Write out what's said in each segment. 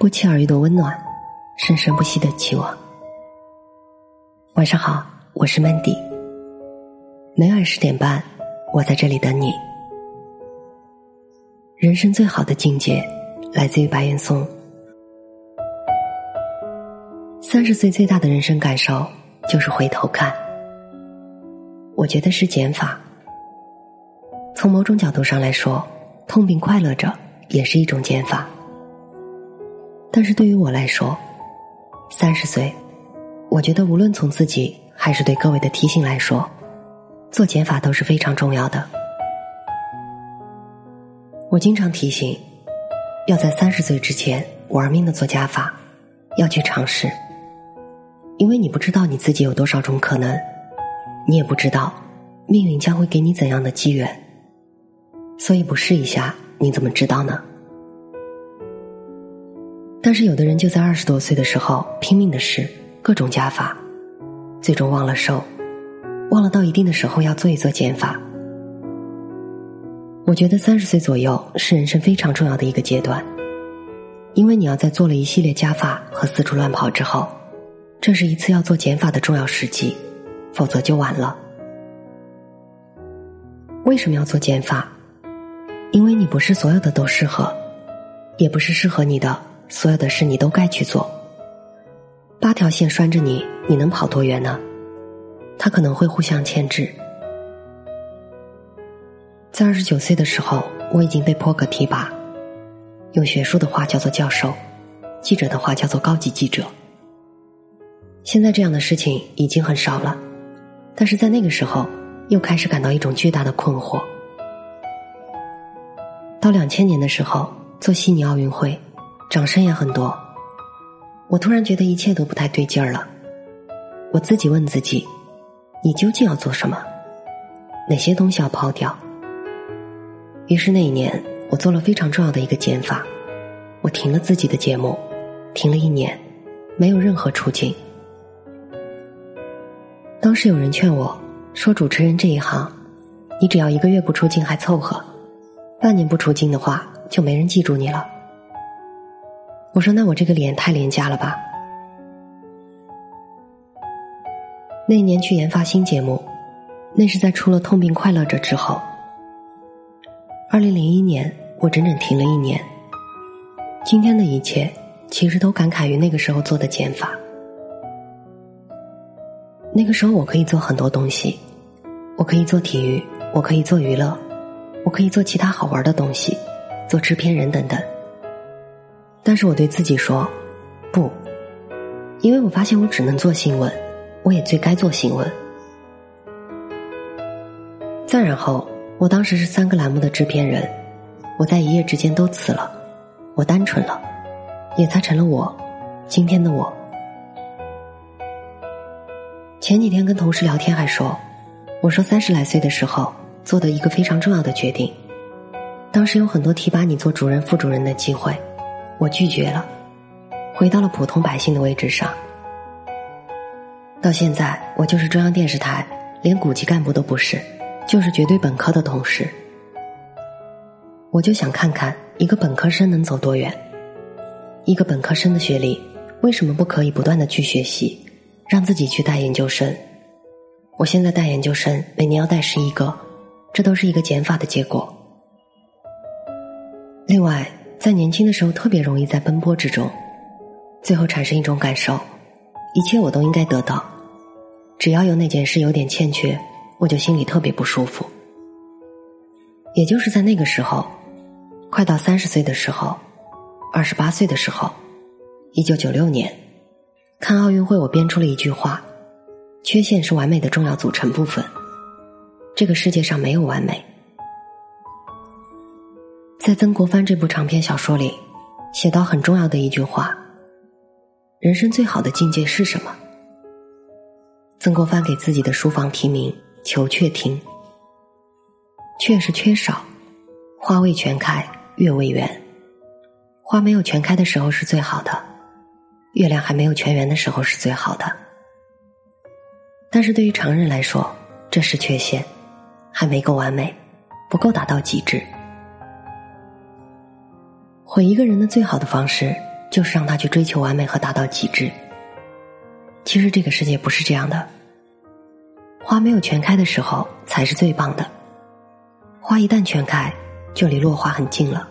不期而遇的温暖，生生不息的期望。晚上好，我是 Mandy。每晚十点半，我在这里等你。人生最好的境界，来自于白岩松。三十岁最大的人生感受，就是回头看。我觉得是减法。从某种角度上来说，痛并快乐着，也是一种减法。但是对于我来说，三十岁，我觉得无论从自己还是对各位的提醒来说，做减法都是非常重要的。我经常提醒，要在三十岁之前玩命的做加法，要去尝试，因为你不知道你自己有多少种可能，你也不知道命运将会给你怎样的机缘，所以不试一下，你怎么知道呢？但是有的人就在二十多岁的时候拼命的试各种加法，最终忘了瘦，忘了到一定的时候要做一做减法。我觉得三十岁左右是人生非常重要的一个阶段，因为你要在做了一系列加法和四处乱跑之后，这是一次要做减法的重要时机，否则就晚了。为什么要做减法？因为你不是所有的都适合，也不是适合你的。所有的事你都该去做。八条线拴着你，你能跑多远呢？他可能会互相牵制。在二十九岁的时候，我已经被破格提拔，用学术的话叫做教授，记者的话叫做高级记者。现在这样的事情已经很少了，但是在那个时候，又开始感到一种巨大的困惑。到两千年的时候，做悉尼奥运会。掌声也很多，我突然觉得一切都不太对劲儿了。我自己问自己：你究竟要做什么？哪些东西要抛掉？于是那一年，我做了非常重要的一个减法，我停了自己的节目，停了一年，没有任何出镜。当时有人劝我说：“主持人这一行，你只要一个月不出镜还凑合，半年不出镜的话，就没人记住你了。”我说：“那我这个脸太廉价了吧？”那一年去研发新节目，那是在出了《痛并快乐着》之后。二零零一年，我整整停了一年。今天的一切，其实都感慨于那个时候做的减法。那个时候，我可以做很多东西，我可以做体育，我可以做娱乐，我可以做其他好玩的东西，做制片人等等。但是我对自己说，不，因为我发现我只能做新闻，我也最该做新闻。再然后，我当时是三个栏目的制片人，我在一夜之间都辞了，我单纯了，也才成了我，今天的我。前几天跟同事聊天还说，我说三十来岁的时候做的一个非常重要的决定，当时有很多提拔你做主任、副主任的机会。我拒绝了，回到了普通百姓的位置上。到现在，我就是中央电视台连股级干部都不是，就是绝对本科的同事。我就想看看一个本科生能走多远，一个本科生的学历为什么不可以不断的去学习，让自己去带研究生？我现在带研究生，每年要带十一个，这都是一个减法的结果。另外。在年轻的时候，特别容易在奔波之中，最后产生一种感受：一切我都应该得到，只要有那件事有点欠缺，我就心里特别不舒服。也就是在那个时候，快到三十岁的时候，二十八岁的时候，一九九六年，看奥运会，我编出了一句话：缺陷是完美的重要组成部分。这个世界上没有完美。在曾国藩这部长篇小说里，写到很重要的一句话：“人生最好的境界是什么？”曾国藩给自己的书房题名“求阙亭”，却是缺少，花未全开，月未圆。花没有全开的时候是最好的，月亮还没有全圆的时候是最好的。但是对于常人来说，这是缺陷，还没够完美，不够达到极致。毁一个人的最好的方式，就是让他去追求完美和达到极致。其实这个世界不是这样的，花没有全开的时候才是最棒的，花一旦全开，就离落花很近了；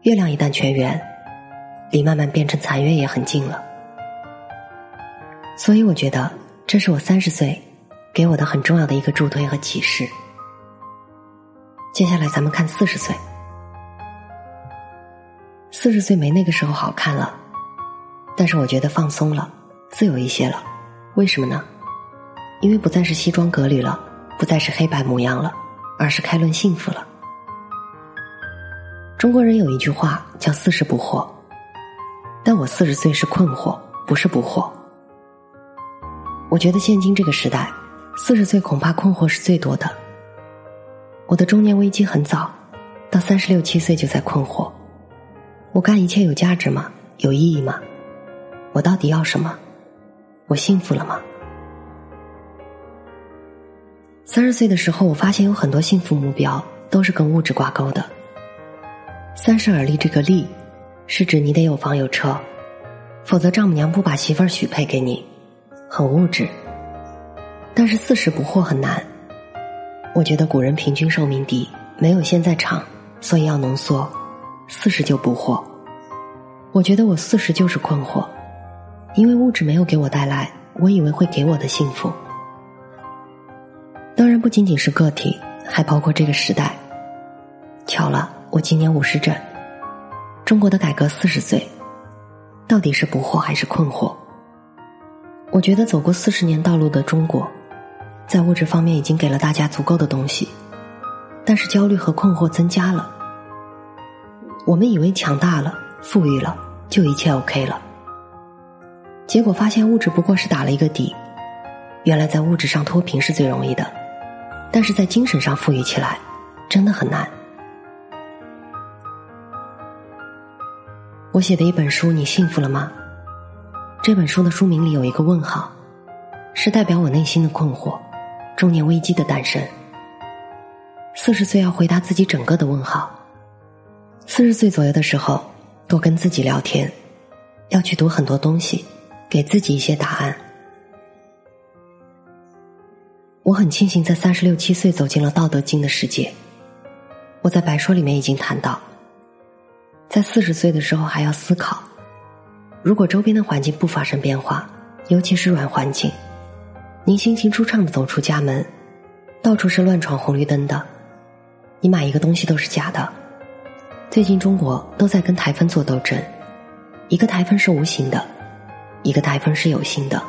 月亮一旦全圆，离慢慢变成残月也很近了。所以我觉得，这是我三十岁给我的很重要的一个助推和启示。接下来咱们看四十岁。四十岁没那个时候好看了，但是我觉得放松了，自由一些了。为什么呢？因为不再是西装革履了，不再是黑白模样了，而是开论幸福了。中国人有一句话叫“四十不惑”，但我四十岁是困惑，不是不惑。我觉得现今这个时代，四十岁恐怕困惑是最多的。我的中年危机很早，到三十六七岁就在困惑。我干一切有价值吗？有意义吗？我到底要什么？我幸福了吗？三十岁的时候，我发现有很多幸福目标都是跟物质挂钩的。三十而立这个“立”，是指你得有房有车，否则丈母娘不把媳妇儿许配给你，很物质。但是四十不惑很难。我觉得古人平均寿命低，没有现在长，所以要浓缩。四十就不惑，我觉得我四十就是困惑，因为物质没有给我带来我以为会给我的幸福。当然不仅仅是个体，还包括这个时代。巧了，我今年五十整，中国的改革四十岁，到底是不惑还是困惑？我觉得走过四十年道路的中国，在物质方面已经给了大家足够的东西，但是焦虑和困惑增加了。我们以为强大了、富裕了，就一切 OK 了。结果发现物质不过是打了一个底。原来在物质上脱贫是最容易的，但是在精神上富裕起来，真的很难。我写的一本书，你幸福了吗？这本书的书名里有一个问号，是代表我内心的困惑，中年危机的诞生。四十岁要回答自己整个的问号。四十岁左右的时候，多跟自己聊天，要去读很多东西，给自己一些答案。我很庆幸在三十六七岁走进了《道德经》的世界。我在白说里面已经谈到，在四十岁的时候还要思考，如果周边的环境不发生变化，尤其是软环境，您心情舒畅的走出家门，到处是乱闯红绿灯的，你买一个东西都是假的。最近中国都在跟台风做斗争，一个台风是无形的，一个台风是有形的。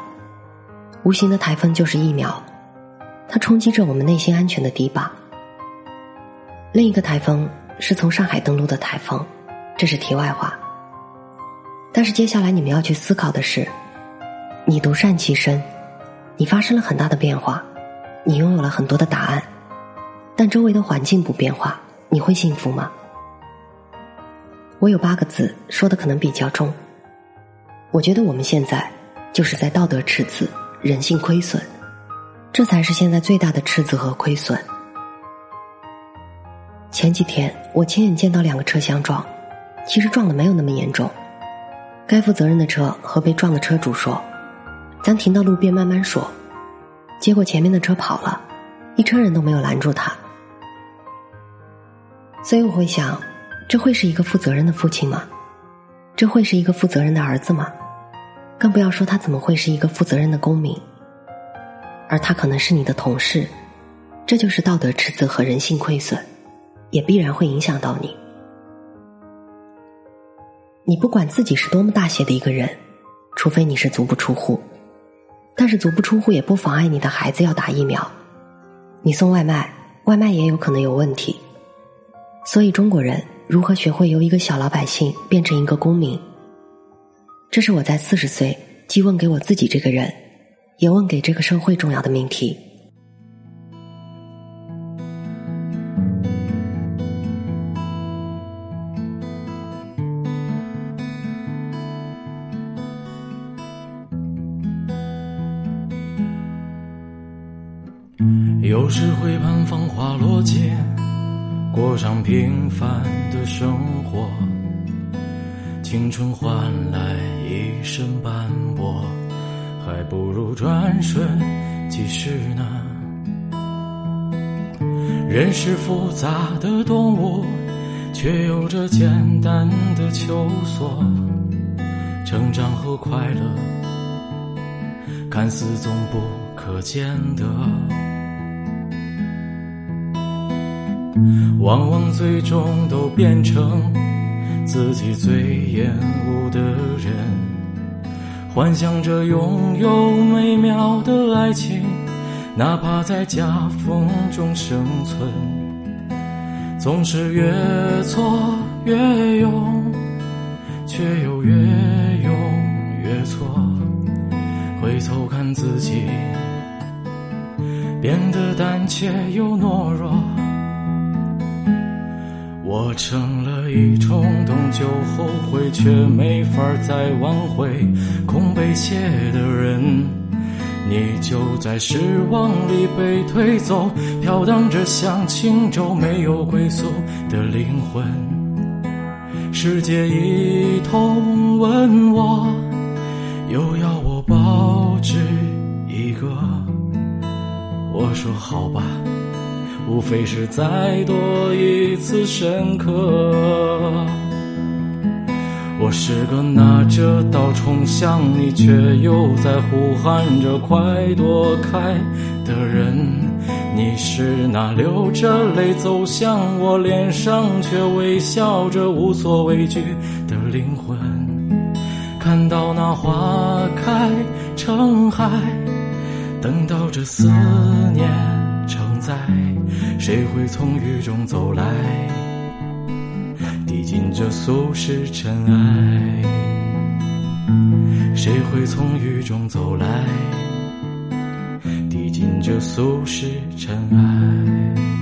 无形的台风就是疫苗，它冲击着我们内心安全的堤坝。另一个台风是从上海登陆的台风，这是题外话。但是接下来你们要去思考的是，你独善其身，你发生了很大的变化，你拥有了很多的答案，但周围的环境不变化，你会幸福吗？我有八个字说的可能比较重，我觉得我们现在就是在道德赤字、人性亏损，这才是现在最大的赤字和亏损。前几天我亲眼见到两个车相撞，其实撞的没有那么严重，该负责任的车和被撞的车主说：“咱停到路边慢慢说。”结果前面的车跑了，一车人都没有拦住他，所以我会想。这会是一个负责任的父亲吗？这会是一个负责任的儿子吗？更不要说他怎么会是一个负责任的公民？而他可能是你的同事，这就是道德赤字和人性亏损，也必然会影响到你。你不管自己是多么大写的一个人，除非你是足不出户，但是足不出户也不妨碍你的孩子要打疫苗。你送外卖，外卖也有可能有问题，所以中国人。如何学会由一个小老百姓变成一个公民？这是我在四十岁既问给我自己这个人，也问给这个社会重要的命题。过上平凡的生活，青春换来一身斑驳，还不如转瞬即逝呢。人是复杂的动物，却有着简单的求索。成长和快乐，看似总不可见得，往往最终都变成自己最厌恶的人。幻想着拥有美妙的爱情。哪怕在夹缝中生存，总是越挫越勇，却又越勇越挫。回头看自己，变得胆怯又懦弱。我成了一冲动就后悔，却没法再挽回，空被写的人。你就在失望里被推走，飘荡着像轻舟，没有归宿的灵魂。世界一通问我，又要我报纸一个。我说好吧，无非是再多一次深刻。我是个拿着刀冲向你，却又在呼喊着快躲开的人。你是那流着泪走向我，脸上却微笑着无所畏惧的灵魂。看到那花开成海，等到这思念常在，谁会从雨中走来？尽这俗世尘埃，谁会从雨中走来？递进这俗世尘埃。